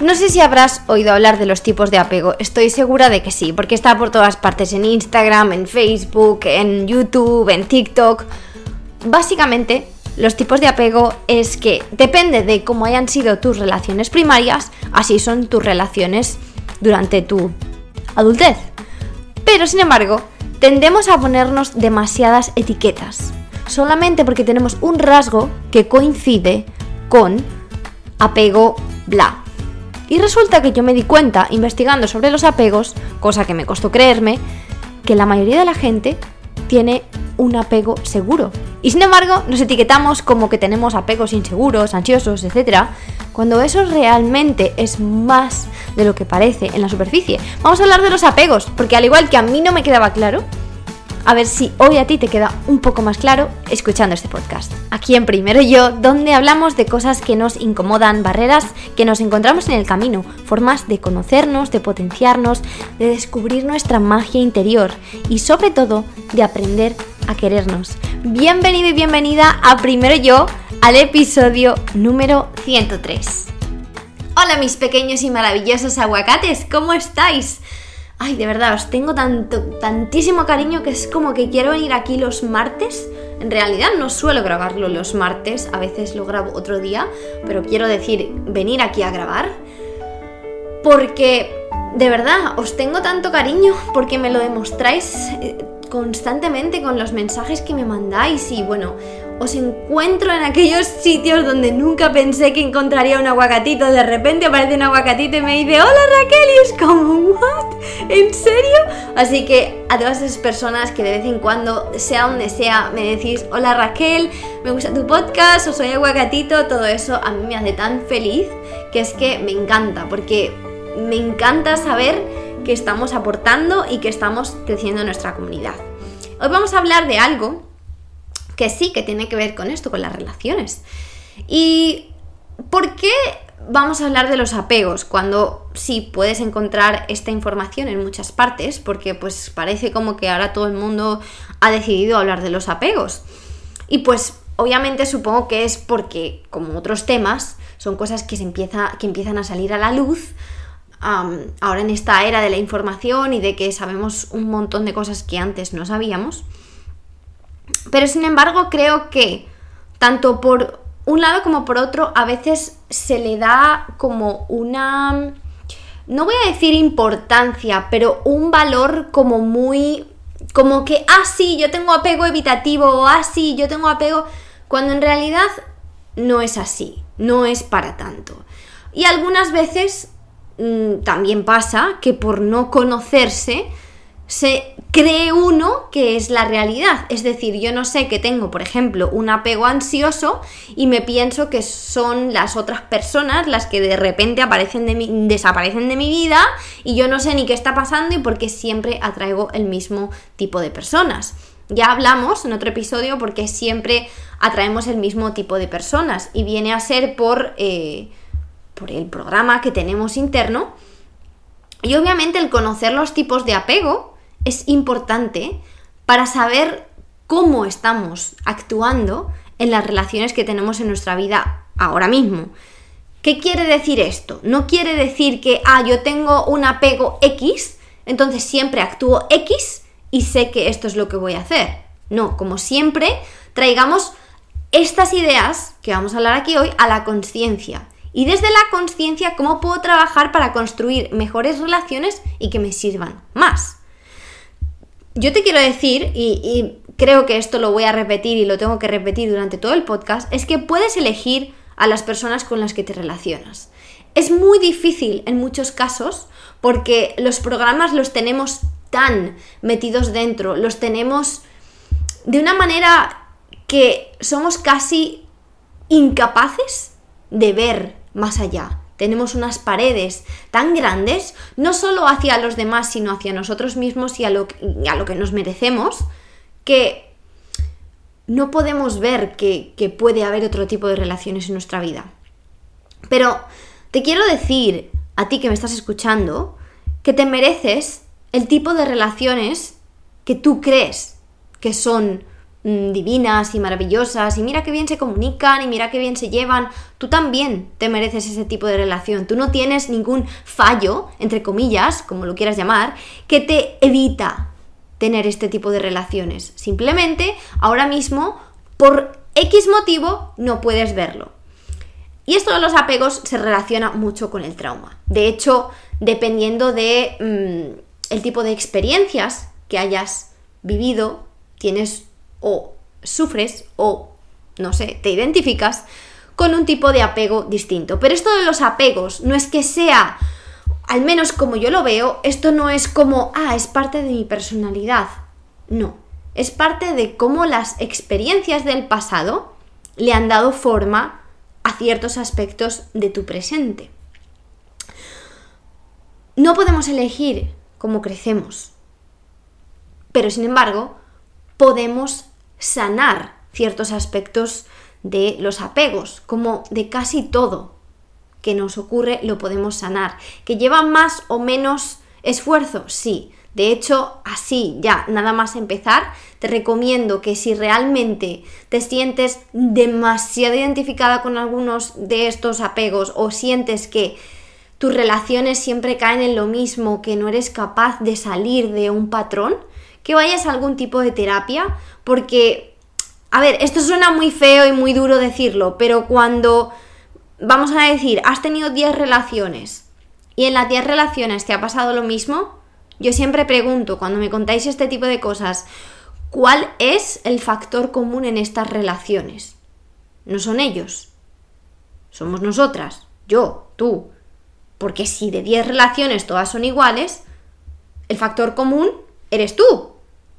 No sé si habrás oído hablar de los tipos de apego, estoy segura de que sí, porque está por todas partes en Instagram, en Facebook, en YouTube, en TikTok. Básicamente, los tipos de apego es que depende de cómo hayan sido tus relaciones primarias, así son tus relaciones durante tu adultez. Pero sin embargo, tendemos a ponernos demasiadas etiquetas, solamente porque tenemos un rasgo que coincide con apego bla. Y resulta que yo me di cuenta, investigando sobre los apegos, cosa que me costó creerme, que la mayoría de la gente tiene un apego seguro. Y sin embargo, nos etiquetamos como que tenemos apegos inseguros, ansiosos, etc. Cuando eso realmente es más de lo que parece en la superficie. Vamos a hablar de los apegos, porque al igual que a mí no me quedaba claro, a ver si hoy a ti te queda un poco más claro escuchando este podcast. Aquí en Primero Yo, donde hablamos de cosas que nos incomodan, barreras que nos encontramos en el camino, formas de conocernos, de potenciarnos, de descubrir nuestra magia interior y sobre todo de aprender a querernos. Bienvenido y bienvenida a Primero Yo, al episodio número 103. Hola mis pequeños y maravillosos aguacates, ¿cómo estáis? Ay, de verdad, os tengo tanto, tantísimo cariño que es como que quiero venir aquí los martes. En realidad no suelo grabarlo los martes, a veces lo grabo otro día, pero quiero decir, venir aquí a grabar. Porque, de verdad, os tengo tanto cariño porque me lo demostráis eh, constantemente con los mensajes que me mandáis y bueno, os encuentro en aquellos sitios donde nunca pensé que encontraría un aguacatito. De repente aparece un aguacatito y me dice, hola Raquel, y es como, ¿what? ¿En serio? Así que a todas esas personas que de vez en cuando, sea donde sea, me decís, hola Raquel, me gusta tu podcast, o soy aguacatito, todo eso a mí me hace tan feliz que es que me encanta, porque me encanta saber que estamos aportando y que estamos creciendo en nuestra comunidad. Hoy vamos a hablar de algo que sí que tiene que ver con esto, con las relaciones. ¿Y por qué vamos a hablar de los apegos cuando sí puedes encontrar esta información en muchas partes? Porque pues parece como que ahora todo el mundo ha decidido hablar de los apegos. Y pues obviamente supongo que es porque, como otros temas, son cosas que, se empieza, que empiezan a salir a la luz ahora en esta era de la información y de que sabemos un montón de cosas que antes no sabíamos. Pero sin embargo creo que tanto por un lado como por otro a veces se le da como una... No voy a decir importancia, pero un valor como muy... Como que, ah, sí, yo tengo apego evitativo, o ah, sí, yo tengo apego, cuando en realidad no es así, no es para tanto. Y algunas veces mm, también pasa que por no conocerse, se cree uno que es la realidad. Es decir, yo no sé que tengo, por ejemplo, un apego ansioso y me pienso que son las otras personas las que de repente aparecen de desaparecen de mi vida y yo no sé ni qué está pasando y porque siempre atraigo el mismo tipo de personas. Ya hablamos en otro episodio porque siempre atraemos el mismo tipo de personas y viene a ser por, eh, por el programa que tenemos interno. Y obviamente el conocer los tipos de apego es importante para saber cómo estamos actuando en las relaciones que tenemos en nuestra vida ahora mismo. ¿Qué quiere decir esto? No quiere decir que, ah, yo tengo un apego X, entonces siempre actúo X y sé que esto es lo que voy a hacer. No, como siempre, traigamos estas ideas que vamos a hablar aquí hoy a la conciencia. Y desde la conciencia, ¿cómo puedo trabajar para construir mejores relaciones y que me sirvan más? Yo te quiero decir, y, creo que esto lo voy a repetir y lo tengo que repetir durante todo el podcast, es que puedes elegir a las personas con las que te relacionas. Es muy difícil en muchos casos porque los programas los tenemos tan metidos dentro, los tenemos de una manera que somos casi incapaces de ver más allá tenemos unas paredes tan grandes, no solo hacia los demás, sino hacia nosotros mismos y a lo, a lo que nos merecemos, que no podemos ver que, que puede haber otro tipo de relaciones en nuestra vida. Pero te quiero decir, a ti que me estás escuchando, que te mereces el tipo de relaciones que tú crees que son mm, divinas y maravillosas y mira qué bien se comunican y mira qué bien se llevan, tú también te mereces ese tipo de relación. Tú no tienes ningún fallo, entre comillas, como lo quieras llamar, que te evita tener este tipo de relaciones. Simplemente, ahora mismo, por X motivo, no puedes verlo. Y esto de los apegos se relaciona mucho con el trauma. De hecho, dependiendo de mm, el tipo de experiencias que hayas vivido, tienes o sufres o, no sé, te identificas con un tipo de apego distinto. Pero esto de los apegos no es que sea, al menos como yo lo veo, esto no es como, ah, es parte de mi personalidad. No, es parte de cómo las experiencias del pasado le han dado forma a ciertos aspectos de tu presente. No podemos elegir cómo crecemos, pero sin embargo podemos sanar ciertos aspectos de los apegos, como de casi todo que nos ocurre lo podemos sanar. ¿Que lleva más o menos esfuerzo? Sí. De hecho, así ya, nada más empezar, te recomiendo que si realmente te sientes demasiado identificada con algunos de estos apegos o sientes que tus relaciones siempre caen en lo mismo, que no eres capaz de salir de un patrón, que vayas a algún tipo de terapia, porque, a ver, esto suena muy feo y muy duro decirlo, pero cuando, vamos a decir, has tenido 10 relaciones y en las 10 relaciones te ha pasado lo mismo, yo siempre pregunto, cuando me contáis este tipo de cosas, ¿cuál es el factor común en estas relaciones? No son ellos, somos nosotras, yo, tú. Porque si de 10 relaciones todas son iguales, el factor común eres tú.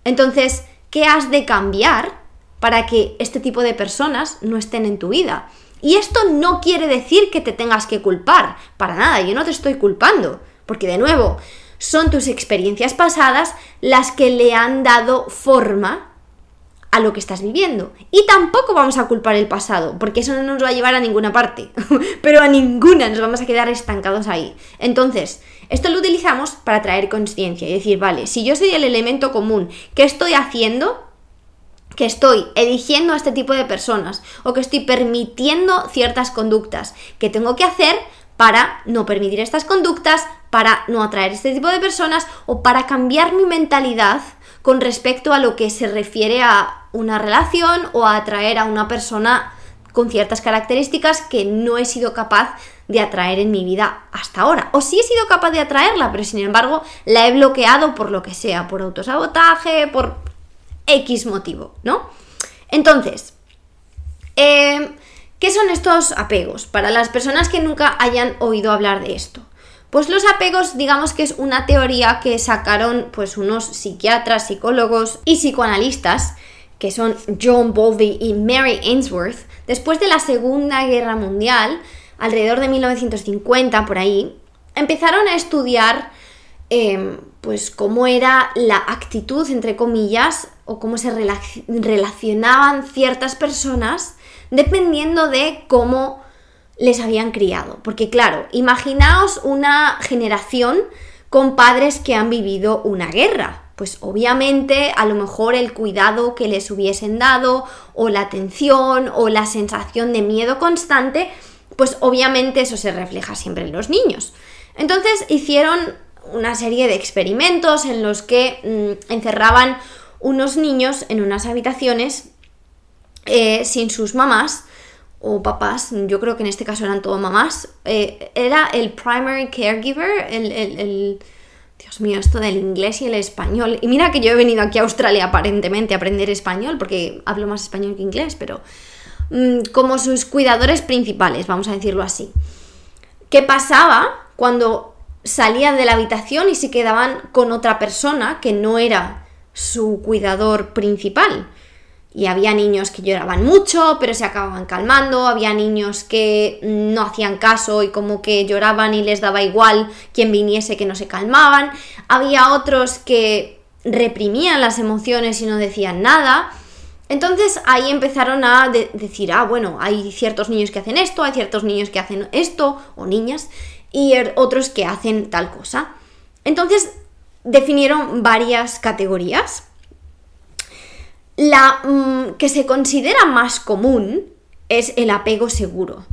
Entonces, ¿qué has de cambiar para que este tipo de personas no estén en tu vida? Y esto no quiere decir que te tengas que culpar, para nada, yo no te estoy culpando, porque de nuevo, son tus experiencias pasadas las que le han dado forma a lo que estás viviendo. Y tampoco vamos a culpar el pasado, porque eso no nos va a llevar a ninguna parte, pero a ninguna nos vamos a quedar estancados ahí. Entonces, esto lo utilizamos para traer conciencia y decir, vale, si yo soy el elemento común, ¿qué estoy haciendo? que estoy eligiendo a este tipo de personas o que estoy permitiendo ciertas conductas que tengo que hacer para no permitir estas conductas, para no atraer este tipo de personas o para cambiar mi mentalidad con respecto a lo que se refiere a una relación o a atraer a una persona con ciertas características que no he sido capaz de atraer en mi vida hasta ahora. O sí he sido capaz de atraerla, pero sin embargo la he bloqueado por lo que sea, por autosabotaje, por X motivo, ¿no? Entonces, eh, ¿Qué son estos apegos? Para las personas que nunca hayan oído hablar de esto. Pues los apegos, digamos que es una teoría que sacaron pues unos psiquiatras, psicólogos y psicoanalistas, que son John Bowlby y Mary Ainsworth, después de la Segunda Guerra Mundial, alrededor de 1950 por ahí, empezaron a estudiar em, pues cómo era la actitud, entre comillas, o cómo se relacionaban ciertas personas dependiendo de cómo les habían criado. Porque claro, imaginaos una generación con padres que han vivido una guerra. Pues obviamente a lo mejor el cuidado que les hubiesen dado o la atención o la sensación de miedo constante, pues obviamente eso se refleja siempre en los niños. Entonces hicieron una serie de experimentos en los que mm, encerraban unos niños en unas habitaciones eh, sin sus mamás o papás, yo creo que en este caso eran todo mamás, eh, era el primary caregiver, el, Dios mío, esto del inglés y el español. Y mira que yo he venido aquí a Australia aparentemente a aprender español, porque hablo más español que inglés, pero mm, como sus cuidadores principales, vamos a decirlo así. ¿Qué pasaba cuando salían de la habitación y se quedaban con otra persona que no era su cuidador principal? Y había niños que lloraban mucho, pero se acababan calmando, había niños que no hacían caso y como que lloraban y les daba igual quien viniese que no se calmaban, había otros que reprimían las emociones y no decían nada. Entonces ahí empezaron a decir, ah, bueno, hay ciertos niños que hacen esto, hay ciertos niños que hacen esto, o niñas, y er, otros que hacen tal cosa. Entonces definieron varias categorías La mm, que se considera más común es el apego seguro.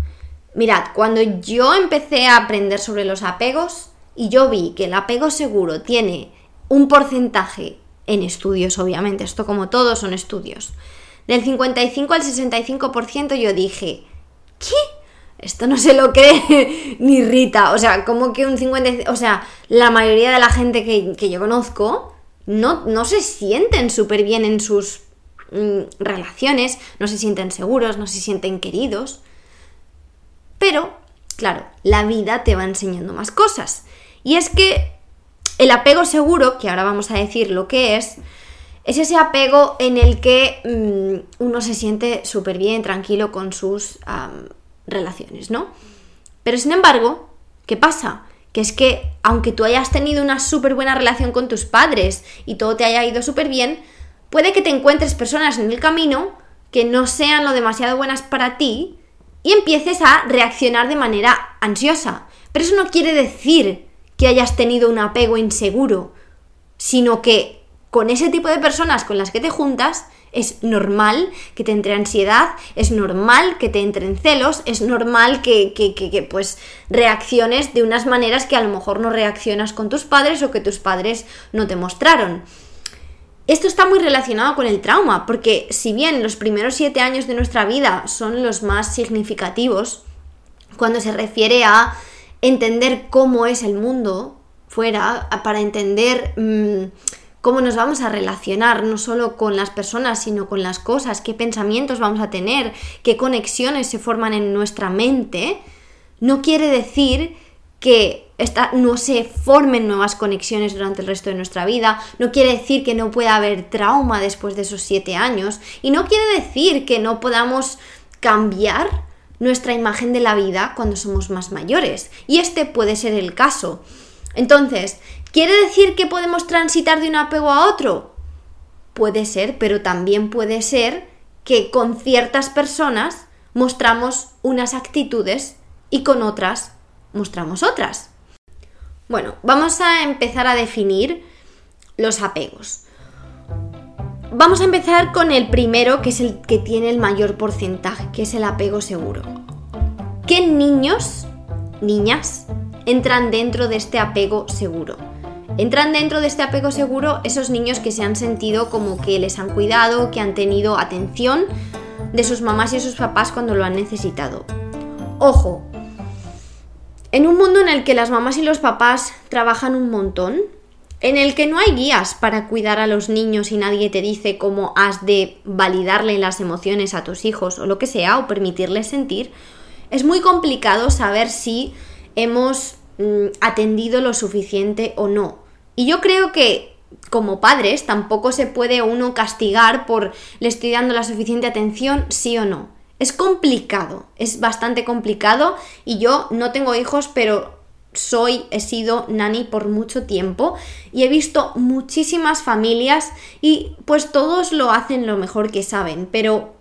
Mirad, cuando yo empecé a aprender sobre los apegos y yo vi que el apego seguro tiene un porcentaje en estudios, obviamente, esto como todos son estudios, del 55 al 65%, yo dije, ¿qué? Esto no se lo cree ni Rita. O sea, como que un 50... O sea, la mayoría de la gente que, yo conozco no, no se sienten súper bien en sus mm, relaciones, no se sienten seguros, no se sienten queridos. Pero, claro, la vida te va enseñando más cosas. Y es que el apego seguro, que ahora vamos a decir lo que es, es ese apego en el que mm, uno se siente súper bien, tranquilo con sus relaciones, ¿no? Pero sin embargo, ¿qué pasa? Que es que aunque tú hayas tenido una súper buena relación con tus padres y todo te haya ido súper bien, puede que te encuentres personas en el camino que no sean lo demasiado buenas para ti y empieces a reaccionar de manera ansiosa. Pero eso no quiere decir que hayas tenido un apego inseguro, sino que con ese tipo de personas con las que te juntas es normal que te entre ansiedad, es normal que te entren celos, es normal que, que, que, pues reacciones de unas maneras que a lo mejor no reaccionas con tus padres o que tus padres no te mostraron. Esto está muy relacionado con el trauma, porque si bien los primeros siete años de nuestra vida son los más significativos, cuando se refiere a entender cómo es el mundo fuera, para entender mm, cómo nos vamos a relacionar, no solo con las personas, sino con las cosas, qué pensamientos vamos a tener, qué conexiones se forman en nuestra mente, no quiere decir que no se formen nuevas conexiones durante el resto de nuestra vida, no quiere decir que no pueda haber trauma después de esos siete años y no quiere decir que no podamos cambiar nuestra imagen de la vida cuando somos más mayores. Y este puede ser el caso. Entonces, ¿quiere decir que podemos transitar de un apego a otro? Puede ser, pero también puede ser que con ciertas personas mostramos unas actitudes y con otras mostramos otras. Bueno, vamos a empezar a definir los apegos. Vamos a empezar con el primero, que es el que tiene el mayor porcentaje, que es el apego seguro. ¿Qué niños, niñas, entran dentro de este apego seguro? Entran dentro de este apego seguro esos niños que se han sentido como que les han cuidado, que han tenido atención de sus mamás y sus papás cuando lo han necesitado. Ojo, en un mundo en el que las mamás y los papás trabajan un montón, en el que no hay guías para cuidar a los niños y nadie te dice cómo has de validarle las emociones a tus hijos o lo que sea, o permitirles sentir, es muy complicado saber si hemos mm, atendido lo suficiente o no. Y yo creo que como padres tampoco se puede uno castigar por le estoy dando la suficiente atención, sí o no. Es complicado, es bastante complicado y yo no tengo hijos, pero soy, he sido nani por mucho tiempo y he visto muchísimas familias y pues todos lo hacen lo mejor que saben, pero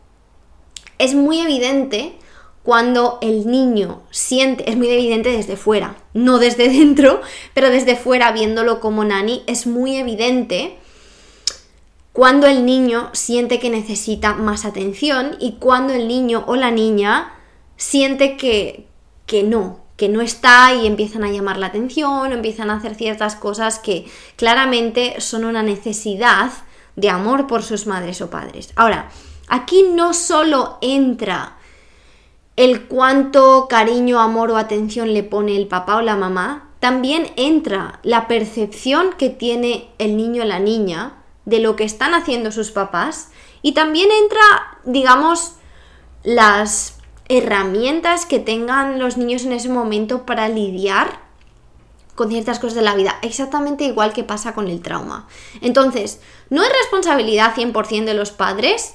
es muy evidente cuando el niño siente, es muy evidente desde fuera, no desde dentro, pero desde fuera viéndolo como nani, es muy evidente cuando el niño siente que necesita más atención y cuando el niño o la niña siente que, que no, que no está y empiezan a llamar la atención, o empiezan a hacer ciertas cosas que claramente son una necesidad de amor por sus madres o padres. Ahora, aquí no solo entra el cuánto cariño, amor o atención le pone el papá o la mamá, también entra la percepción que tiene el niño o la niña de lo que están haciendo sus papás y también entra, digamos, las herramientas que tengan los niños en ese momento para lidiar con ciertas cosas de la vida, exactamente igual que pasa con el trauma. Entonces, no es responsabilidad 100% de los padres,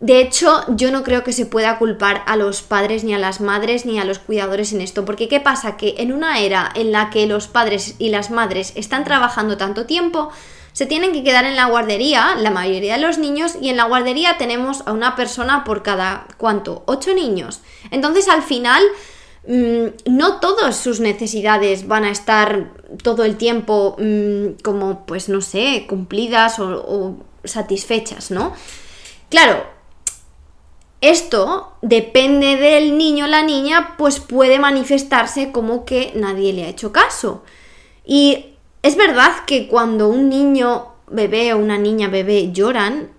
de hecho, yo no creo que se pueda culpar a los padres, ni a las madres, ni a los cuidadores en esto, porque ¿qué pasa? Que en una era en la que los padres y las madres están trabajando tanto tiempo, se tienen que quedar en la guardería, la mayoría de los niños, y en la guardería tenemos a una persona por cada, ¿cuánto? Ocho niños. Entonces al final mm, no todas sus necesidades van a estar todo el tiempo mm, como, pues no sé, cumplidas o, satisfechas, ¿no? Claro, esto depende del niño o la niña, pues puede manifestarse como que nadie le ha hecho caso. Y es verdad que cuando un niño bebé o una niña bebé lloran,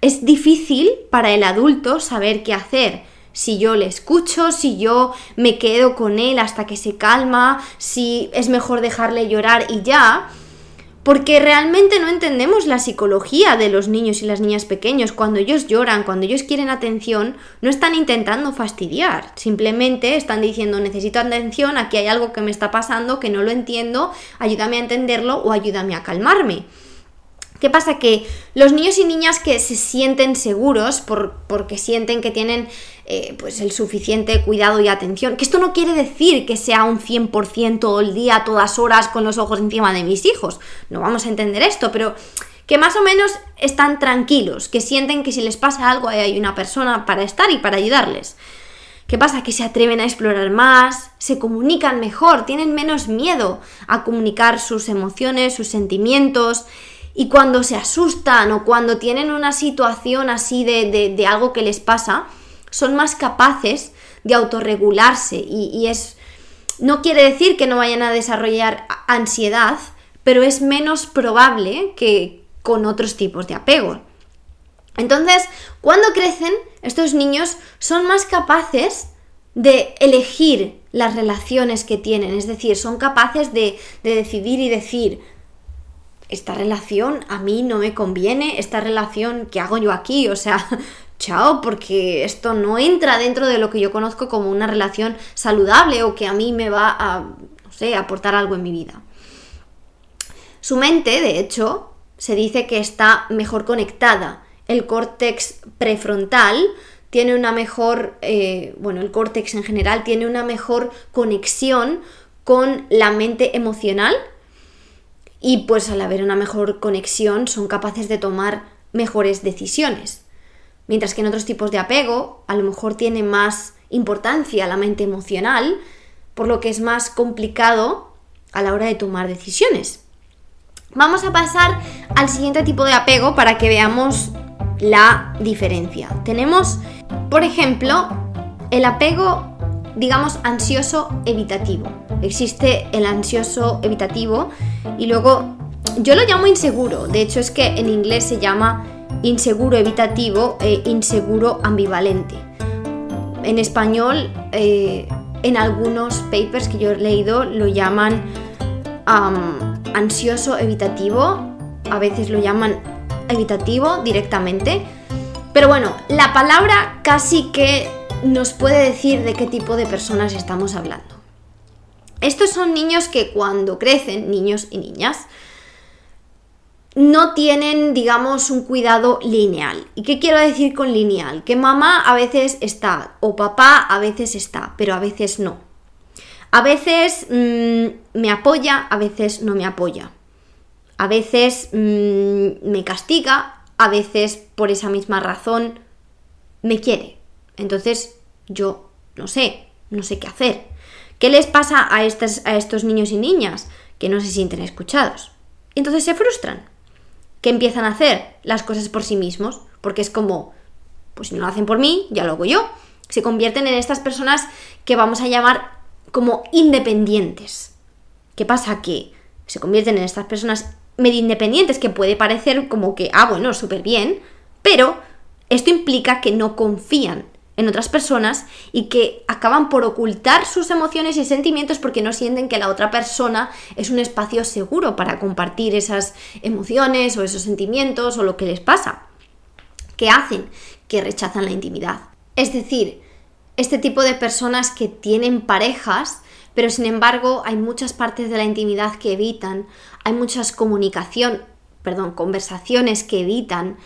es difícil para el adulto saber qué hacer. Si yo le escucho, si yo me quedo con él hasta que se calma, si es mejor dejarle llorar y ya porque realmente no entendemos la psicología de los niños y las niñas pequeños. Cuando ellos lloran, cuando ellos quieren atención, no están intentando fastidiar, simplemente están diciendo necesito atención, aquí hay algo que me está pasando, que no lo entiendo, ayúdame a entenderlo o ayúdame a calmarme. ¿Qué pasa? Que los niños y niñas que se sienten seguros por, porque sienten que tienen eh, pues el suficiente cuidado y atención, que esto no quiere decir que sea un 100% todo el día, todas horas, con los ojos encima de mis hijos, no vamos a entender esto, pero que más o menos están tranquilos, que sienten que si les pasa algo hay una persona para estar y para ayudarles. ¿Qué pasa? Que se atreven a explorar más, se comunican mejor, tienen menos miedo a comunicar sus emociones, sus sentimientos, y cuando se asustan o cuando tienen una situación así de, algo que les pasa, son más capaces de autorregularse y, y es... No quiere decir que no vayan a desarrollar ansiedad, pero es menos probable que con otros tipos de apego. Entonces, cuando crecen, estos niños son más capaces de elegir las relaciones que tienen, es decir, son capaces de, de decidir y decir, esta relación a mí no me conviene, esta relación que hago yo aquí, o sea, chao, porque esto no entra dentro de lo que yo conozco como una relación saludable o que a mí me va a, no sé, aportar algo en mi vida. Su mente, de hecho, se dice que está mejor conectada. El córtex prefrontal tiene una mejor, eh, bueno, el córtex en general tiene una mejor conexión con la mente emocional, y pues al haber una mejor conexión son capaces de tomar mejores decisiones. Mientras que en otros tipos de apego a lo mejor tiene más importancia la mente emocional, por lo que es más complicado a la hora de tomar decisiones. Vamos a pasar al siguiente tipo de apego para que veamos la diferencia. Tenemos, por ejemplo, el apego digamos, ansioso evitativo. Existe el ansioso evitativo y luego yo lo llamo inseguro. De hecho es que en inglés se llama inseguro evitativo e inseguro ambivalente. En español, eh, en algunos papers que yo he leído, lo llaman ansioso evitativo. A veces lo llaman evitativo directamente. Pero bueno, la palabra casi que nos puede decir de qué tipo de personas estamos hablando. Estos son niños que cuando crecen, niños y niñas, no tienen, digamos, un cuidado lineal. ¿Y qué quiero decir con lineal? Que mamá a veces está o papá a veces está, pero a veces no. A veces mm, me apoya, a veces no me apoya. A veces mm, me castiga, a veces por esa misma razón me quiere. Entonces, yo no sé, no sé qué hacer. ¿Qué les pasa a, a estos niños y niñas? Que no se sienten escuchados. Entonces se frustran. ¿Qué empiezan a hacer? Las cosas por sí mismos. Porque es como, pues si no lo hacen por mí, ya lo hago yo. Se convierten en estas personas que vamos a llamar como independientes. ¿Qué pasa? Que se convierten en estas personas medio independientes, que puede parecer como que, ah, bueno, súper bien, pero esto implica que no confían en otras personas y que acaban por ocultar sus emociones y sentimientos porque no sienten que la otra persona es un espacio seguro para compartir esas emociones o esos sentimientos o lo que les pasa. ¿Qué hacen? Que rechazan la intimidad. Es decir, este tipo de personas que tienen parejas, pero sin embargo hay muchas partes de la intimidad que evitan, hay muchas comunicación, perdón, conversaciones que evitan,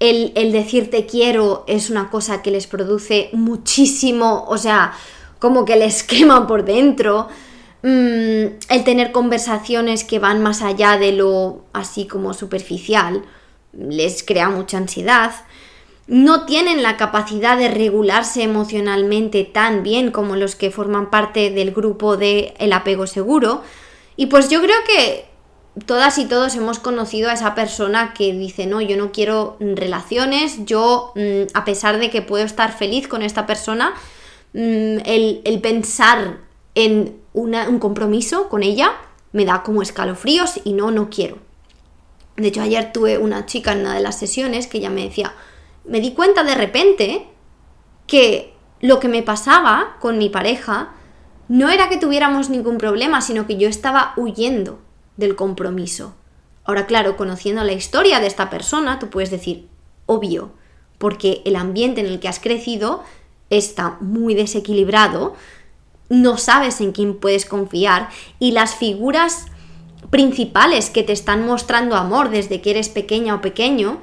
el, el decir te quiero es una cosa que les produce muchísimo, o sea, como que les quema por dentro. Mm, el tener conversaciones que van más allá de lo así como superficial les crea mucha ansiedad. No tienen la capacidad de regularse emocionalmente tan bien como los que forman parte del grupo de el apego seguro. Y pues yo creo que todas y todos hemos conocido a esa persona que dice, no, yo no quiero relaciones, yo, mm, a pesar de que puedo estar feliz con esta persona, mm, el, pensar en un compromiso con ella me da como escalofríos y no, no quiero. De hecho, ayer tuve una chica en una de las sesiones que ella me decía, me di cuenta de repente que lo que me pasaba con mi pareja no era que tuviéramos ningún problema, sino que yo estaba huyendo del compromiso. Ahora, claro, conociendo la historia de esta persona, tú puedes decir, obvio, porque el ambiente en el que has crecido está muy desequilibrado, no sabes en quién puedes confiar y las figuras principales que te están mostrando amor desde que eres pequeña o pequeño,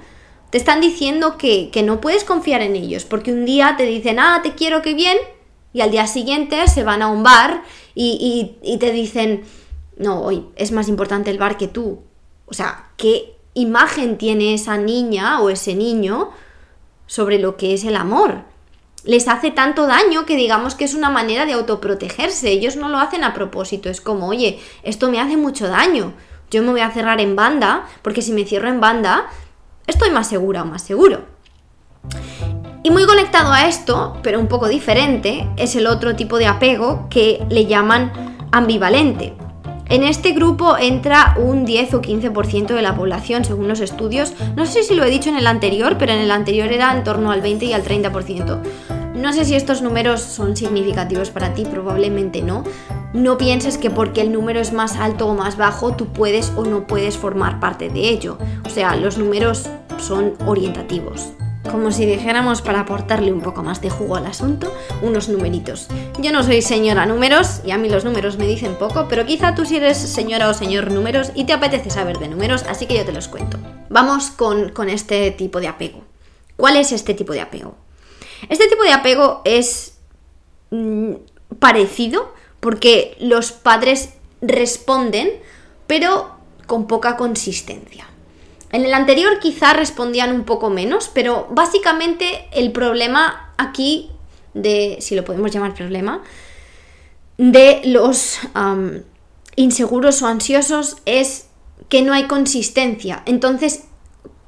te están diciendo que, no puedes confiar en ellos, porque un día te dicen, ah, te quiero que bien, y al día siguiente se van a un bar y, y te dicen, no, hoy es más importante el bar que tú. O sea, ¿qué imagen tiene esa niña o ese niño sobre lo que es el amor? Les hace tanto daño que digamos que es una manera de autoprotegerse. Ellos no lo hacen a propósito. Es como, oye, esto me hace mucho daño. Yo me voy a cerrar en banda porque si me cierro en banda estoy más segura o más seguro. Y muy conectado a esto, pero un poco diferente, es el otro tipo de apego que le llaman ambivalente. En este grupo entra un 10 o 15% de la población según los estudios. No sé si lo he dicho en el anterior, pero en el anterior era en torno al 20 y al 30%. No sé si estos números son significativos para ti, probablemente no. No pienses que porque el número es más alto o más bajo, tú puedes o no puedes formar parte de ello. O sea, los números son orientativos como si dijéramos para aportarle un poco más de jugo al asunto, unos numeritos. Yo no soy señora números y a mí los números me dicen poco, pero quizá tú sí eres señora o señor números y te apetece saber de números, así que yo te los cuento. Vamos con, este tipo de apego. ¿Cuál es este tipo de apego? Este tipo de apego es mm, parecido porque los padres responden, pero con poca consistencia. En el anterior quizá respondían un poco menos, pero básicamente el problema aquí de, si lo podemos llamar problema, de los inseguros o ansiosos es que no hay consistencia. Entonces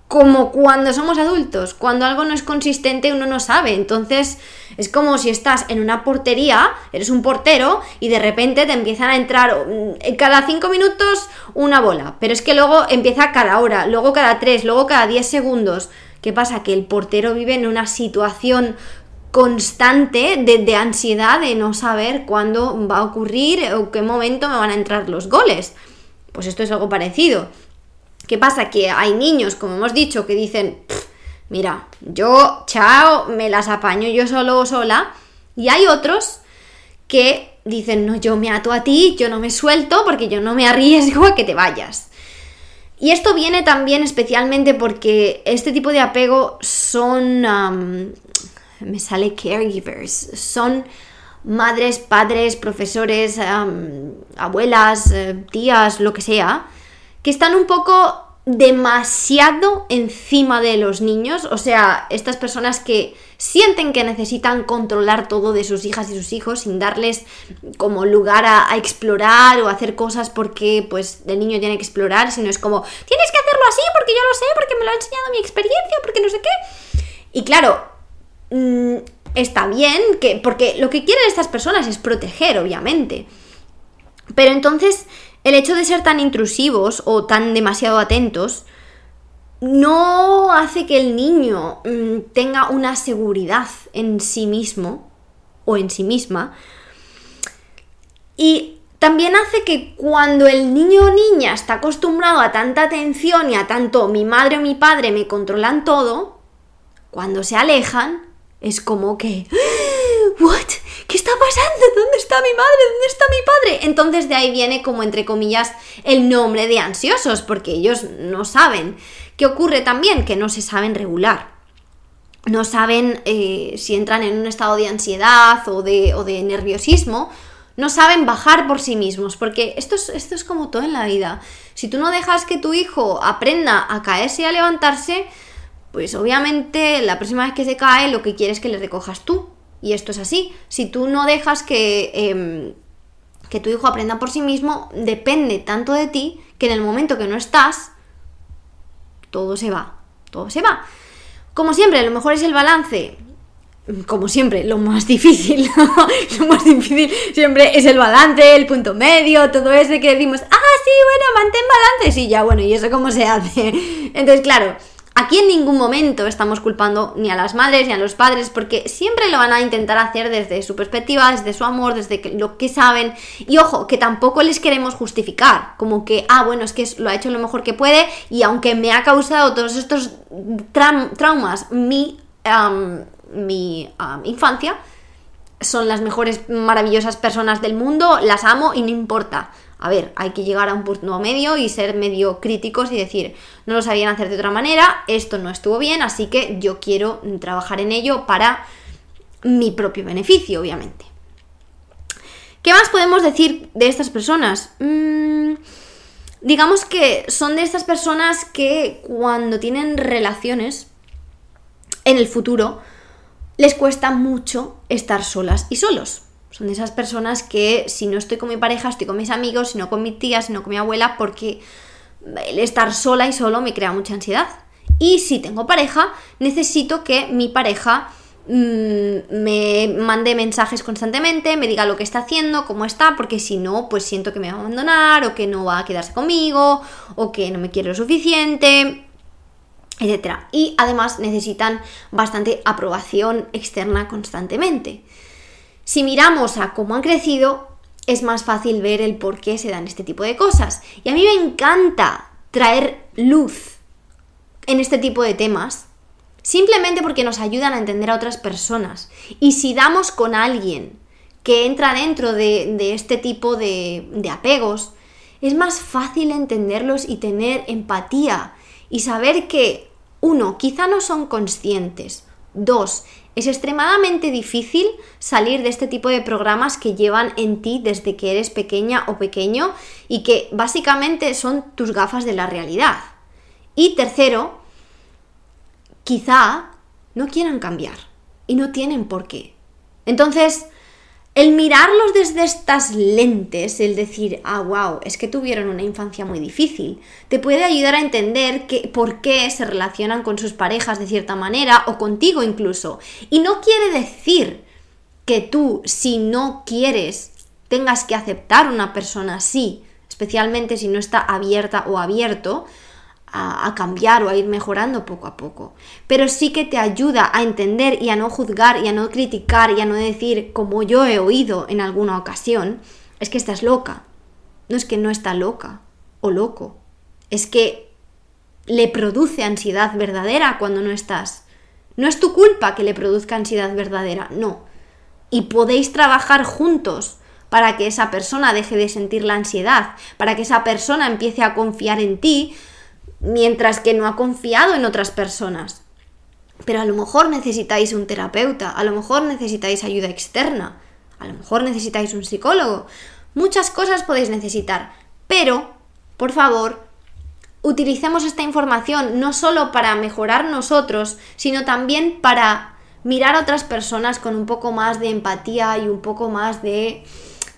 como cuando somos adultos, cuando algo no es consistente uno no sabe, entonces es como si estás en una portería, eres un portero y de repente te empiezan a entrar mm, cada cinco minutos una bola, pero es que luego empieza cada hora, luego cada tres, luego cada diez segundos. ¿Qué pasa? Que el portero vive en una situación constante de, de ansiedad de no saber cuándo va a ocurrir o qué momento me van a entrar los goles. Pues esto es algo parecido. ¿Qué pasa? Que hay niños, como hemos dicho, que dicen, mira, yo, chao, me las apaño yo solo o sola. Y hay otros que dicen, no, yo me ato a ti, yo no me suelto porque yo no me arriesgo a que te vayas. Y esto viene también especialmente porque este tipo de apego son, me sale caregivers, son madres, padres, profesores, abuelas, eh, tías, lo que sea, que están un poco demasiado encima de los niños, o sea, estas personas que sienten que necesitan controlar todo de sus hijas y sus hijos sin darles como lugar a, explorar o hacer cosas porque pues el niño tiene que explorar, sino es como, tienes que hacerlo así porque yo lo sé, porque me lo ha enseñado mi experiencia, porque no sé qué. Y claro, mm, está bien, que, porque lo que quieren estas personas es proteger, obviamente. Pero entonces el hecho de ser tan intrusivos o tan demasiado atentos no hace que el niño mm, tenga una seguridad en sí mismo o en sí misma. Y también hace que cuando el niño o niña está acostumbrado a tanta atención y a tanto mi madre o mi padre me controlan todo, cuando se alejan es como que ¿What? ¿Qué está pasando? ¿Dónde está mi madre? ¿Dónde está mi padre? Entonces de ahí viene como entre comillas el nombre de ansiosos, porque ellos no saben. ¿Qué ocurre también? Que no se saben regular. No saben eh, si entran en un estado de ansiedad o de, nerviosismo, no saben bajar por sí mismos, porque esto es, esto es como todo en la vida. Si tú no dejas que tu hijo aprenda a caerse y a levantarse, pues obviamente la próxima vez que se cae lo que quieres es que le recojas tú. Y esto es así. Si tú no dejas que, em, que tu hijo aprenda por sí mismo depende tanto de ti que en el momento que no estás, todo se va, todo se va. Como siempre, lo mejor es el balance. Como siempre, lo más difícil, lo más difícil siempre es el balance, el punto medio, todo ese que decimos, ah, sí, bueno, mantén balance, sí, ya, bueno, ¿y eso cómo se hace? Entonces, claro, Aquí en ningún momento estamos culpando ni a las madres ni a los padres porque siempre lo van a intentar hacer desde su perspectiva, desde su amor, desde lo que saben. Y ojo, que tampoco les queremos justificar, como que, ah, bueno, es que lo ha hecho lo mejor que puede y aunque me ha causado todos estos traumas mi, infancia, son las mejores maravillosas personas del mundo, las amo y no importa a ver, hay que llegar a un punto medio y ser medio críticos y decir, no lo sabían hacer de otra manera, esto no estuvo bien, así que yo quiero trabajar en ello para mi propio beneficio, obviamente. ¿Qué más podemos decir de estas personas? Mm, digamos que son de estas personas que cuando tienen relaciones en el futuro les cuesta mucho estar solas y solos. Son de esas personas que si no estoy con mi pareja, estoy con mis amigos, si no con mi tía, si no con mi abuela, porque el estar sola y solo me crea mucha ansiedad. Y si tengo pareja, necesito que mi pareja mm, me mande mensajes constantemente, me diga lo que está haciendo, cómo está, porque si no, pues siento que me va a abandonar o que no va a quedarse conmigo o que no me quiere lo suficiente, etc. Y además necesitan bastante aprobación externa constantemente. Si miramos a cómo han crecido, es más fácil ver el por qué se dan este tipo de cosas. Y a mí me encanta traer luz en este tipo de temas, simplemente porque nos ayudan a entender a otras personas. Y si damos con alguien que entra dentro de, este tipo de, apegos, es más fácil entenderlos y tener empatía y saber que, uno, quizá no son conscientes, dos, es extremadamente difícil salir de este tipo de programas que llevan en ti desde que eres pequeña o pequeño y que básicamente son tus gafas de la realidad. Y tercero, quizá no quieran cambiar y no tienen por qué. Entonces, el mirarlos desde estas lentes, el decir, ah, wow, es que tuvieron una infancia muy difícil, te puede ayudar a entender que, por qué se relacionan con sus parejas de cierta manera o contigo incluso. Y no quiere decir que tú, si no quieres, tengas que aceptar una persona así, especialmente si no está abierta o abierto, a, cambiar o a ir mejorando poco a poco. Pero sí que te ayuda a entender y a no juzgar y a no criticar y a no decir, como yo he oído en alguna ocasión, es que estás loca. No es que no está loca o loco. Es que le produce ansiedad verdadera cuando no estás. No es tu culpa que le produzca ansiedad verdadera, no. Y podéis trabajar juntos para que esa persona deje de sentir la ansiedad, para que esa persona empiece a confiar en ti, mientras que no ha confiado en otras personas. Pero a lo mejor necesitáis un terapeuta, a lo mejor necesitáis ayuda externa, a lo mejor necesitáis un psicólogo. Muchas cosas podéis necesitar, pero, por favor, utilicemos esta información no solo para mejorar nosotros, sino también para mirar a otras personas con un poco más de empatía y un poco más de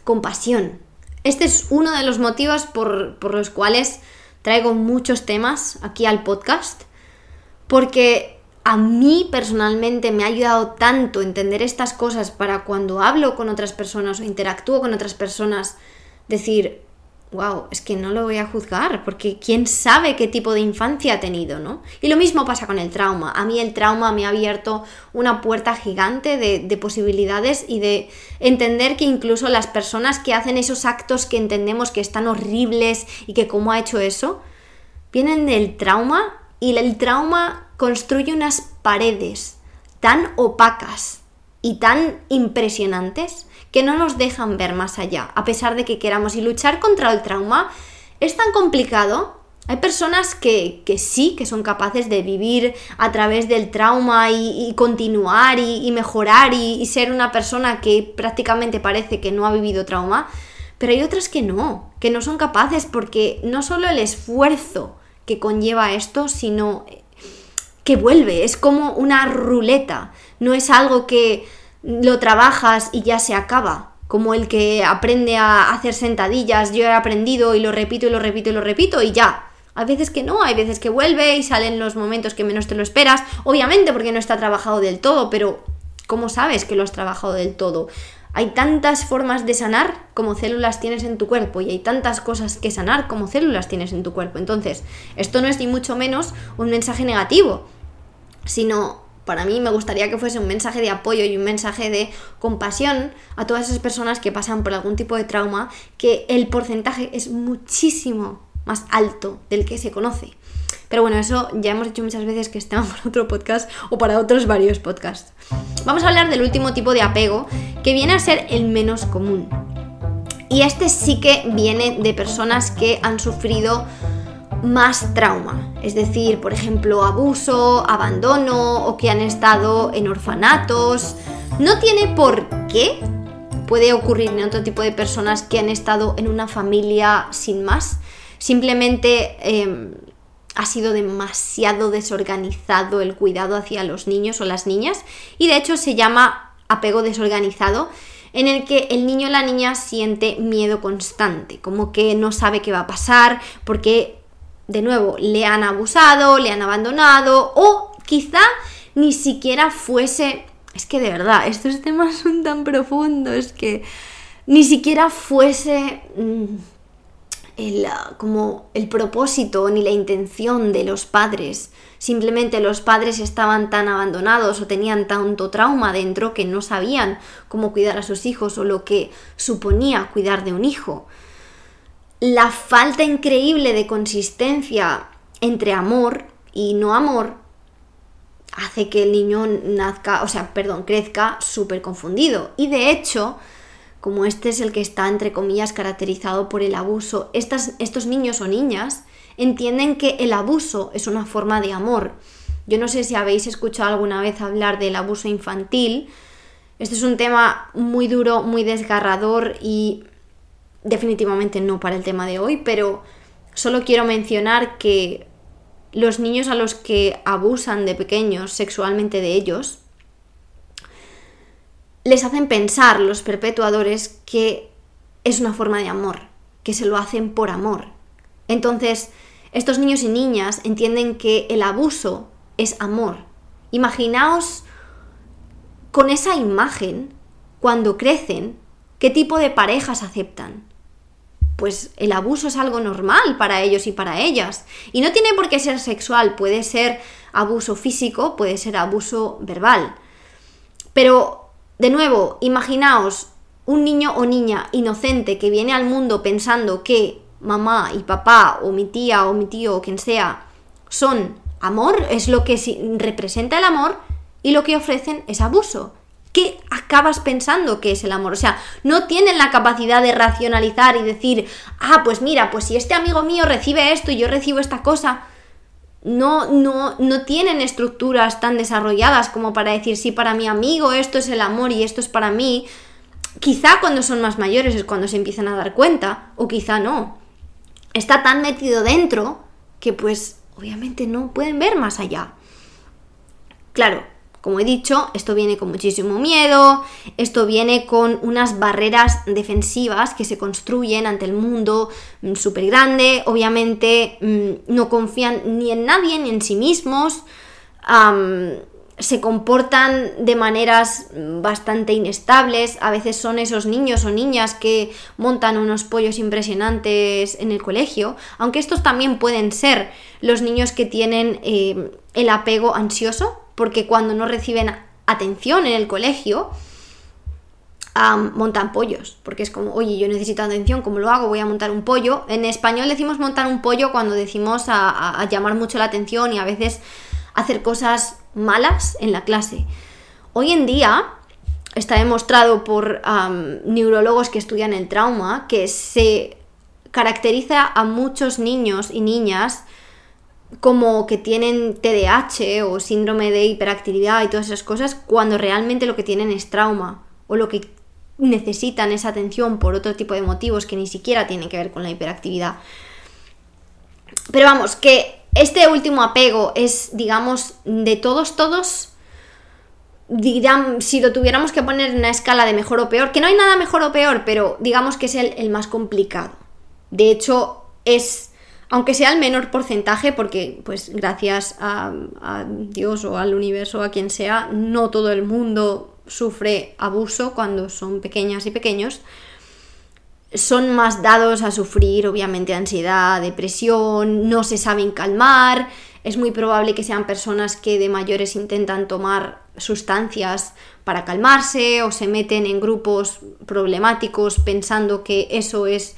compasión. Este es uno de los motivos por, por los cuales traigo muchos temas aquí al podcast porque a mí personalmente me ha ayudado tanto entender estas cosas para cuando hablo con otras personas o interactúo con otras personas, decir, wow, es que no lo voy a juzgar, porque quién sabe qué tipo de infancia ha tenido, ¿no? Y lo mismo pasa con el trauma. A mí el trauma me ha abierto una puerta gigante de, de, posibilidades y de entender que incluso las personas que hacen esos actos que entendemos que están horribles y que cómo ha hecho eso, vienen del trauma y el trauma construye unas paredes tan opacas y tan impresionantes que no nos dejan ver más allá, a pesar de que queramos. Y luchar contra el trauma es tan complicado. Hay personas que, sí, que son capaces de vivir a través del trauma y, continuar y, mejorar y, ser una persona que prácticamente parece que no ha vivido trauma, pero hay otras que no, que no son capaces porque no solo el esfuerzo que conlleva esto, sino que vuelve, es como una ruleta, no es algo que lo trabajas y ya se acaba. como el que aprende a hacer sentadillas, yo he aprendido y lo repito y lo repito y lo repito y ya. Hay veces que no, hay veces que vuelve y salen los momentos que menos te lo esperas, obviamente porque no está trabajado del todo, pero ¿cómo sabes que lo has trabajado del todo? Hay tantas formas de sanar como células tienes en tu cuerpo y hay tantas cosas que sanar como células tienes en tu cuerpo. Entonces, esto no es ni mucho menos un mensaje negativo, sino para mí me gustaría que fuese un mensaje de apoyo y un mensaje de compasión a todas esas personas que pasan por algún tipo de trauma, que el porcentaje es muchísimo más alto del que se conoce. Pero bueno, eso ya hemos dicho muchas veces que está para otro podcast o para otros varios podcasts. Vamos a hablar del último tipo de apego, que viene a ser el menos común. Y este sí que viene de personas que han sufrido más trauma, es decir, por ejemplo, abuso, abandono o que han estado en orfanatos. No tiene por qué, puede ocurrir en otro tipo de personas que han estado en una familia sin más. Simplemente em, ha sido demasiado desorganizado el cuidado hacia los niños o las niñas y de hecho se llama apego desorganizado en el que el niño o la niña siente miedo constante, como que no sabe qué va a pasar porque de nuevo, le han abusado, le han abandonado o quizá ni siquiera fuese... Es que de verdad, estos temas son tan profundos que ni siquiera fuese mm, el, ah, como el propósito ni la intención de los padres. Simplemente los padres estaban tan abandonados o tenían tanto trauma dentro que no sabían cómo cuidar a sus hijos o lo que suponía cuidar de un hijo la falta increíble de consistencia entre amor y no amor hace que el niño nazca, o sea, perdón, crezca súper confundido. Y de hecho, como este es el que está, entre comillas, caracterizado por el abuso, estos niños o niñas entienden que el abuso es una forma de amor. Yo no sé si habéis escuchado alguna vez hablar del abuso infantil. Este es un tema muy duro, muy desgarrador y definitivamente no para el tema de hoy, pero solo quiero mencionar que los niños a los que abusan de pequeños sexualmente de ellos, les hacen pensar los perpetuadores que es una forma de amor, que se lo hacen por amor. Entonces, estos niños y niñas entienden que el abuso es amor. Imaginaos con esa imagen, cuando crecen, qué tipo de parejas aceptan pues el abuso es algo normal para ellos y para ellas. Y no tiene por qué ser sexual, puede ser abuso físico, puede ser abuso verbal. Pero, de nuevo, imaginaos un niño o niña inocente que viene al mundo pensando que mamá y papá o mi tía o mi tío o quien sea son amor, es lo que representa el amor y lo que ofrecen es abuso. ¿Qué acabas pensando que es el amor? O sea, no tienen la capacidad de racionalizar y decir, ah, pues mira, pues si este amigo mío recibe esto y yo recibo esta cosa, no, no, no tienen estructuras tan desarrolladas como para decir, sí, para mi amigo esto es el amor y esto es para mí. Quizá cuando son más mayores es cuando se empiezan a dar cuenta, o quizá no. Está tan metido dentro que pues obviamente no pueden ver más allá. Claro, como he dicho, esto viene con muchísimo miedo, esto viene con unas barreras defensivas que se construyen ante el mundo mm, súper grande, obviamente mm, no confían ni en nadie ni en sí mismos, se comportan de maneras bastante inestables, a veces son esos niños o niñas que montan unos pollos impresionantes en el colegio, aunque estos también pueden ser los niños que tienen eh, el apego ansioso, porque cuando no reciben atención en el colegio, montan pollos, porque es como, oye, yo necesito atención, ¿cómo lo hago? Voy a montar un pollo. En español decimos montar un pollo cuando decimos a, llamar mucho la atención y a veces hacer cosas malas en la clase. Hoy en día está demostrado por neurólogos que estudian el trauma que se caracteriza a muchos niños y niñas como que tienen TDAH o síndrome de hiperactividad y todas esas cosas cuando realmente lo que tienen es trauma o lo que necesitan esa atención por otro tipo de motivos que ni siquiera tienen que ver con la hiperactividad. Pero vamos, que este último apego es, digamos, de todos, todos, dirán, si lo tuviéramos que poner en una escala de mejor o peor, que no hay nada mejor o peor, pero digamos que es el, más complicado. De hecho, es, aunque sea el menor porcentaje, porque pues gracias a, a Dios o al universo, a quien sea, no todo el mundo sufre abuso cuando son pequeñas y pequeños, son más dados a sufrir obviamente ansiedad, depresión, no se saben calmar, es muy probable que sean personas que de mayores intentan tomar sustancias para calmarse o se meten en grupos problemáticos pensando que eso es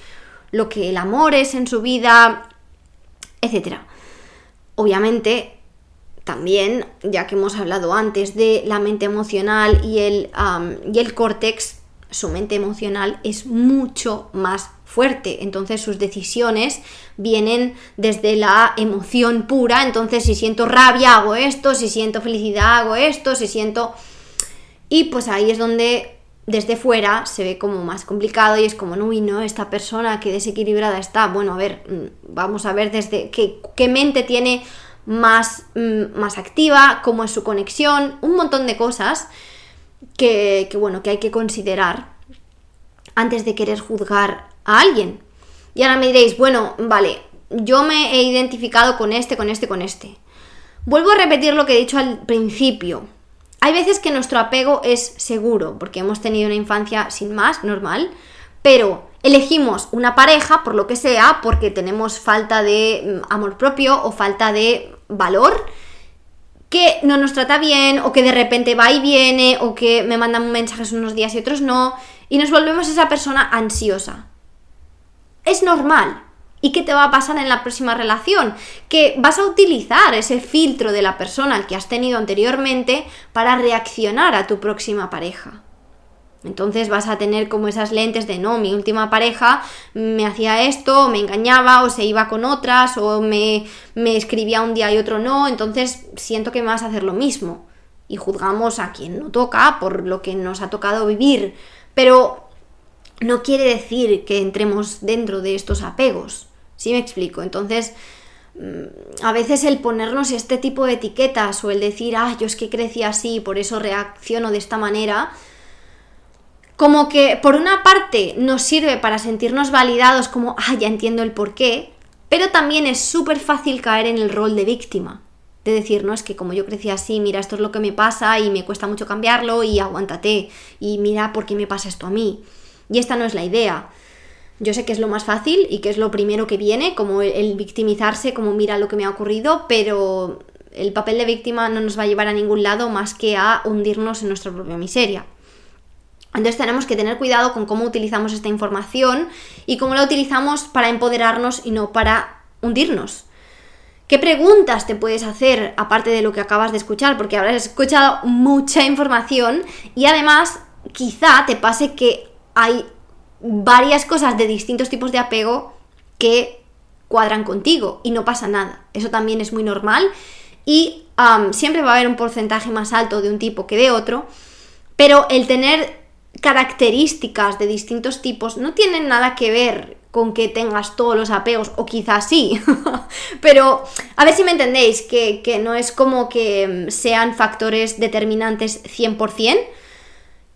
lo que el amor es en su vida, etc. Obviamente, también, ya que hemos hablado antes de la mente emocional y el, y el córtex, su mente emocional es mucho más fuerte. Entonces sus decisiones vienen desde la emoción pura. Entonces si siento rabia hago esto, si siento felicidad hago esto, si siento... Y pues ahí es donde desde fuera se ve como más complicado y es como, no, y no, esta persona que desequilibrada está. Bueno, a ver, mm, vamos a ver desde qué, qué mente tiene más, mm, más activa, cómo es su conexión, un montón de cosas que, que, bueno, que hay que considerar antes de querer juzgar a alguien. Y ahora me diréis, bueno, vale, yo me he identificado con este, con este, con este. Vuelvo a repetir lo que he dicho al principio. Hay veces que nuestro apego es seguro, porque hemos tenido una infancia sin más, normal, pero elegimos una pareja, por lo que sea, porque tenemos falta de mm, amor propio o falta de valor, que no nos trata bien, o que de repente va y viene, o que me mandan mensajes unos días y otros no, y nos volvemos esa persona ansiosa es normal. ¿Y qué te va a pasar en la próxima relación? Que vas a utilizar ese filtro de la persona al que has tenido anteriormente para reaccionar a tu próxima pareja. Entonces vas a tener como esas lentes de no, mi última pareja me hacía esto, me engañaba, o se iba con otras, o me, me escribía un día y otro no, entonces siento que me vas a hacer lo mismo. Y juzgamos a quien no toca por lo que nos ha tocado vivir. Pero no quiere decir que entremos dentro de estos apegos. ¿Sí me explico? Entonces, mm, a veces el ponernos este tipo de etiquetas o el decir, ah, yo es que crecí así, por eso reacciono de esta manera, como que por una parte nos sirve para sentirnos validados como, ah, ya entiendo el por qué, pero también es súper fácil caer en el rol de víctima. De decir, no, es que como yo crecí así, mira, esto es lo que me pasa y me cuesta mucho cambiarlo y aguántate. Y mira por qué me pasa esto a mí. Y esta no es la idea. Yo sé que es lo más fácil y que es lo primero que viene, como el, victimizarse, como mira lo que me ha ocurrido, pero el papel de víctima no nos va a llevar a ningún lado más que a hundirnos en nuestra propia miseria. Entonces tenemos que tener cuidado con cómo utilizamos esta información y cómo la utilizamos para empoderarnos y no para hundirnos. ¿Qué preguntas te puedes hacer aparte de lo que acabas de escuchar? Porque habrás escuchado mucha información y además quizá te pase que hay varias cosas de distintos tipos de apego que cuadran contigo y no pasa nada. Eso también es muy normal y siempre va a haber un porcentaje más alto de un tipo que de otro, pero el tener características de distintos tipos no tiene nada que ver con que tengas todos los apegos, o quizás sí, pero a ver si me entendéis, que, que no es como que sean factores determinantes 100%,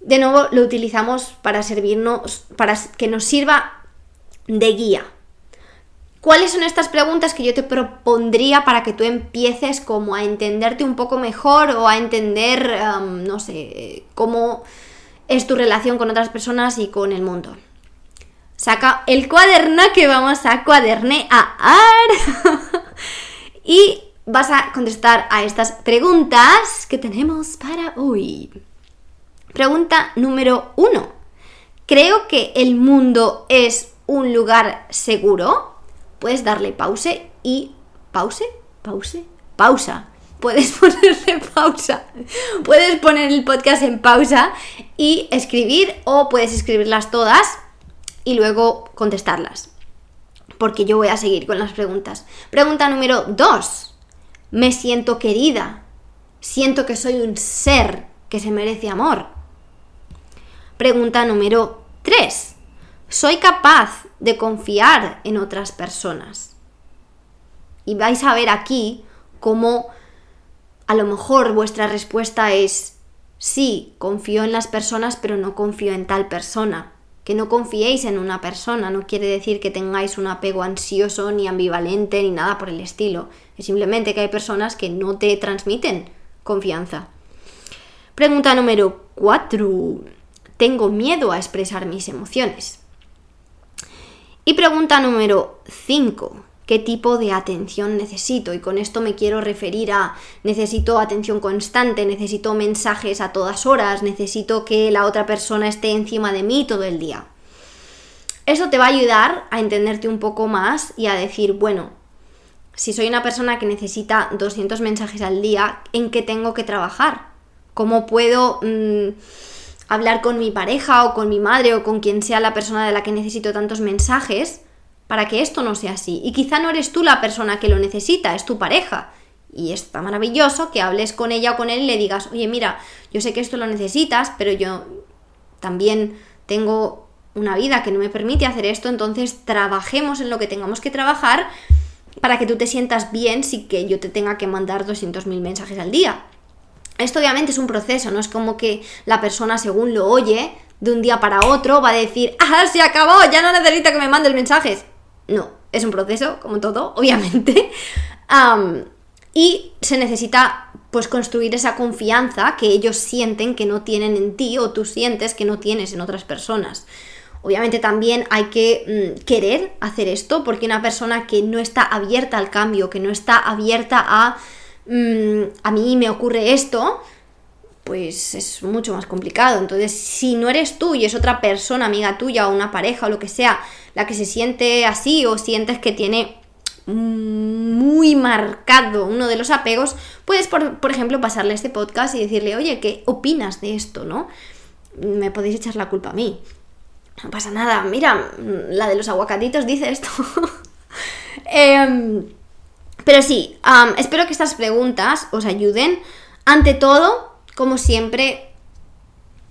de nuevo lo utilizamos para servirnos, para que nos sirva de guía. ¿Cuáles son estas preguntas que yo te propondría para que tú empieces como a entenderte un poco mejor o a entender, no sé, cómo es tu relación con otras personas y con el mundo? Saca el cuaderno que vamos a cuadernear y vas a contestar a estas preguntas que tenemos para hoy. Pregunta número uno. ¿Creo que el mundo es un lugar seguro? Puedes darle pause y... ¿Pause? ¿Pause? Pausa. Puedes ponerle pausa. Puedes poner el podcast en pausa y escribir o puedes escribirlas todas y luego contestarlas. Porque yo voy a seguir con las preguntas. Pregunta número dos. Me siento querida. Siento que soy un ser que se merece amor. Pregunta número 3. ¿Soy capaz de confiar en otras personas? Y vais a ver aquí cómo a lo mejor vuestra respuesta es Sí, confío en las personas, pero no confío en tal persona. Que no confiéis en una persona no quiere decir que tengáis un apego ansioso, ni ambivalente, ni nada por el estilo. Es simplemente que hay personas que no te transmiten confianza. Pregunta número 4. Tengo miedo a expresar mis emociones. Y pregunta número 5 qué tipo de atención necesito. Y con esto me quiero referir a necesito atención constante, necesito mensajes a todas horas, necesito que la otra persona esté encima de mí todo el día. Eso te va a ayudar a entenderte un poco más y a decir, bueno, si soy una persona que necesita 200 mensajes al día, ¿en qué tengo que trabajar? ¿Cómo puedo mm, hablar con mi pareja o con mi madre o con quien sea la persona de la que necesito tantos mensajes? para que esto no sea así. Y quizá no eres tú la persona que lo necesita, es tu pareja. Y está maravilloso que hables con ella o con él y le digas, oye, mira, yo sé que esto lo necesitas, pero yo también tengo una vida que no me permite hacer esto, entonces trabajemos en lo que tengamos que trabajar para que tú te sientas bien sin que yo te tenga que mandar 200.000 mensajes al día. Esto obviamente es un proceso, no es como que la persona según lo oye de un día para otro va a decir, ¡ah, se acabó! Ya no necesito que me mandes mensajes. No, es un proceso, como todo, obviamente. y se necesita pues construir esa confianza que ellos sienten que no tienen en ti o tú sientes que no tienes en otras personas. Obviamente también hay que mm, querer hacer esto porque una persona que no está abierta al cambio, que no está abierta a mm, a mí me ocurre esto, pues es mucho más complicado. Entonces, si no eres tú y es otra persona, amiga tuya o una pareja o lo que sea, la que se siente así o sientes que tiene muy marcado uno de los apegos, puedes, por, ejemplo, pasarle este podcast y decirle, oye, ¿qué opinas de esto? ¿No? Me podéis echar la culpa a mí. No pasa nada, mira, la de los aguacatitos dice esto. Em, pero sí, espero que estas preguntas os ayuden. Ante todo, como siempre,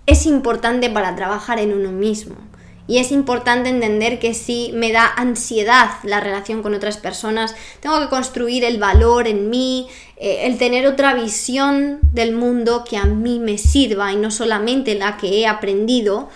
es importante para trabajar en uno mismo. Y es importante entender que si me da ansiedad la relación con otras personas, tengo que construir el valor en mí, eh, el tener otra visión del mundo que a mí me sirva y no solamente la que he aprendido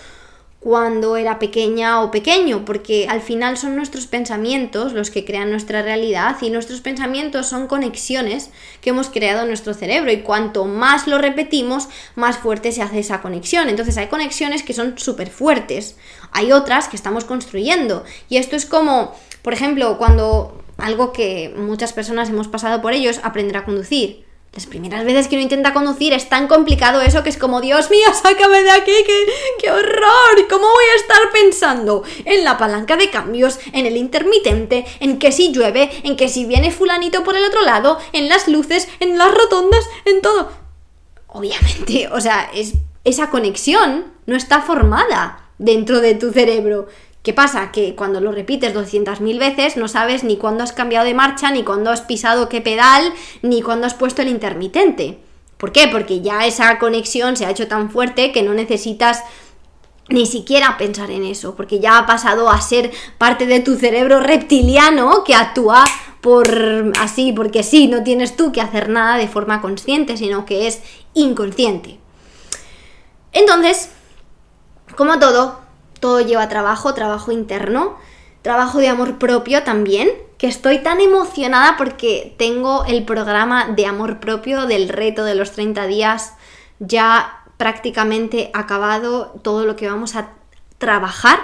cuando era pequeña o pequeño, porque al final son nuestros pensamientos los que crean nuestra realidad y nuestros pensamientos son conexiones que hemos creado en nuestro cerebro y cuanto más lo repetimos, más fuerte se hace esa conexión. Entonces hay conexiones que son súper fuertes, hay otras que estamos construyendo y esto es como, por ejemplo, cuando algo que muchas personas hemos pasado por ellos, aprender a conducir las primeras veces que uno intenta conducir es tan complicado eso que es como, Dios mío, sácame de aquí, qué, qué horror. ¿Cómo voy a estar pensando en la palanca de cambios, en el intermitente, en que si llueve, en que si viene fulanito por el otro lado, en las luces, en las rotondas, en todo? Obviamente, o sea, es, esa conexión no está formada dentro de tu cerebro. ¿Qué pasa? Que cuando lo repites 200.000 veces no sabes ni cuándo has cambiado de marcha, ni cuándo has pisado qué pedal, ni cuándo has puesto el intermitente. ¿Por qué? Porque ya esa conexión se ha hecho tan fuerte que no necesitas ni siquiera pensar en eso, porque ya ha pasado a ser parte de tu cerebro reptiliano que actúa por así, porque sí, no tienes tú que hacer nada de forma consciente, sino que es inconsciente. Entonces, como todo, todo lleva trabajo, trabajo interno, trabajo de amor propio también, que estoy tan emocionada porque tengo el programa de amor propio del reto de los 30 días ya prácticamente acabado, todo lo que vamos a trabajar.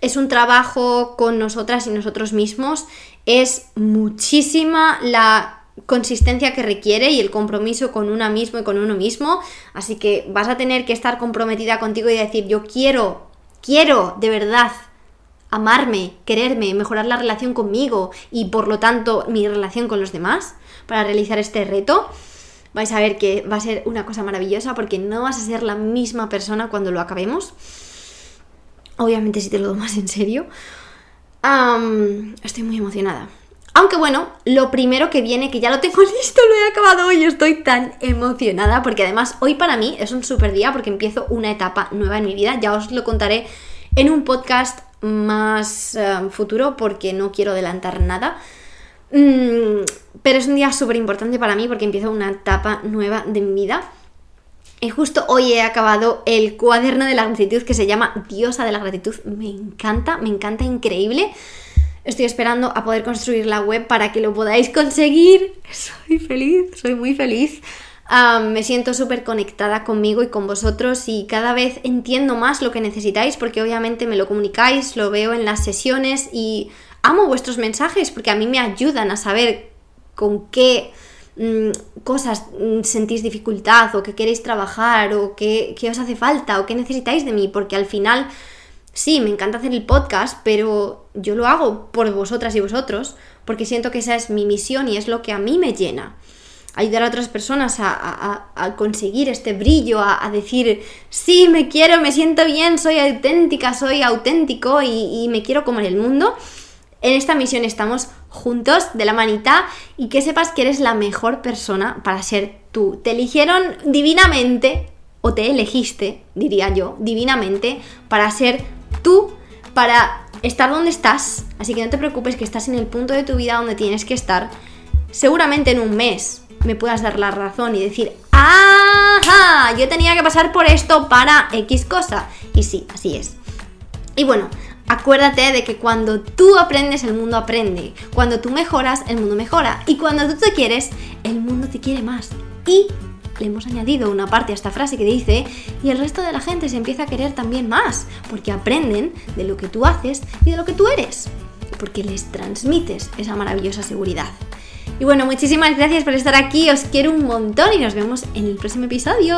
Es un trabajo con nosotras y nosotros mismos, es muchísima la consistencia que requiere y el compromiso con una mismo y con uno mismo, así que vas a tener que estar comprometida contigo y decir yo quiero quiero de verdad amarme, quererme, mejorar la relación conmigo y por lo tanto mi relación con los demás para realizar este reto, vais a ver que va a ser una cosa maravillosa porque no vas a ser la misma persona cuando lo acabemos. Obviamente si te lo más en serio. estoy muy emocionada. Aunque bueno, lo primero que viene, que ya lo tengo listo, lo he acabado hoy, estoy tan emocionada porque además hoy para mí es un super día porque empiezo una etapa nueva en mi vida, ya os lo contaré en un podcast más eh, futuro porque no quiero adelantar nada. Mm, pero es un día súper importante para mí porque empiezo una etapa nueva de mi vida. Y justo hoy he acabado el cuaderno de la gratitud que se llama Diosa de la gratitud. Me encanta, me encanta, increíble. Estoy esperando a poder construir la web para que lo podáis conseguir. Soy feliz, soy muy feliz. me siento súper conectada conmigo y con vosotros y cada vez entiendo más lo que necesitáis porque obviamente me lo comunicáis, lo veo en las sesiones y amo vuestros mensajes porque a mí me ayudan a saber con qué mm, cosas mm, sentís dificultad o que queréis trabajar o qué, qué os hace falta o qué necesitáis de mí porque al final sí, me encanta hacer el podcast, pero yo lo hago por vosotras y vosotros, porque siento que esa es mi misión y es lo que a mí me llena. Ayudar a otras personas a, conseguir este brillo, a, decir, sí, me quiero, me siento bien, soy auténtica, soy auténtico y, me quiero como en el mundo. En esta misión estamos juntos de la manita y que sepas que eres la mejor persona para ser tú. Te eligieron divinamente, o te elegiste, diría yo, divinamente, para ser tú para estar donde estás. Así que no te preocupes que estás en el punto de tu vida donde tienes que estar. Seguramente en un mes me puedas dar la razón y decir, ¡ajá! Yo tenía que pasar por esto para X cosa. Y sí, así es. Y bueno, acuérdate de que cuando tú aprendes, el mundo aprende. Cuando tú mejoras, el mundo mejora. Y cuando tú te quieres, el mundo te quiere más. Y le hemos añadido una parte a esta frase que dice, y el resto de la gente se empieza a querer también más, porque aprenden de lo que tú haces y de lo que tú eres, porque les transmites esa maravillosa seguridad. Y bueno, muchísimas gracias por estar aquí, os quiero un montón y nos vemos en el próximo episodio.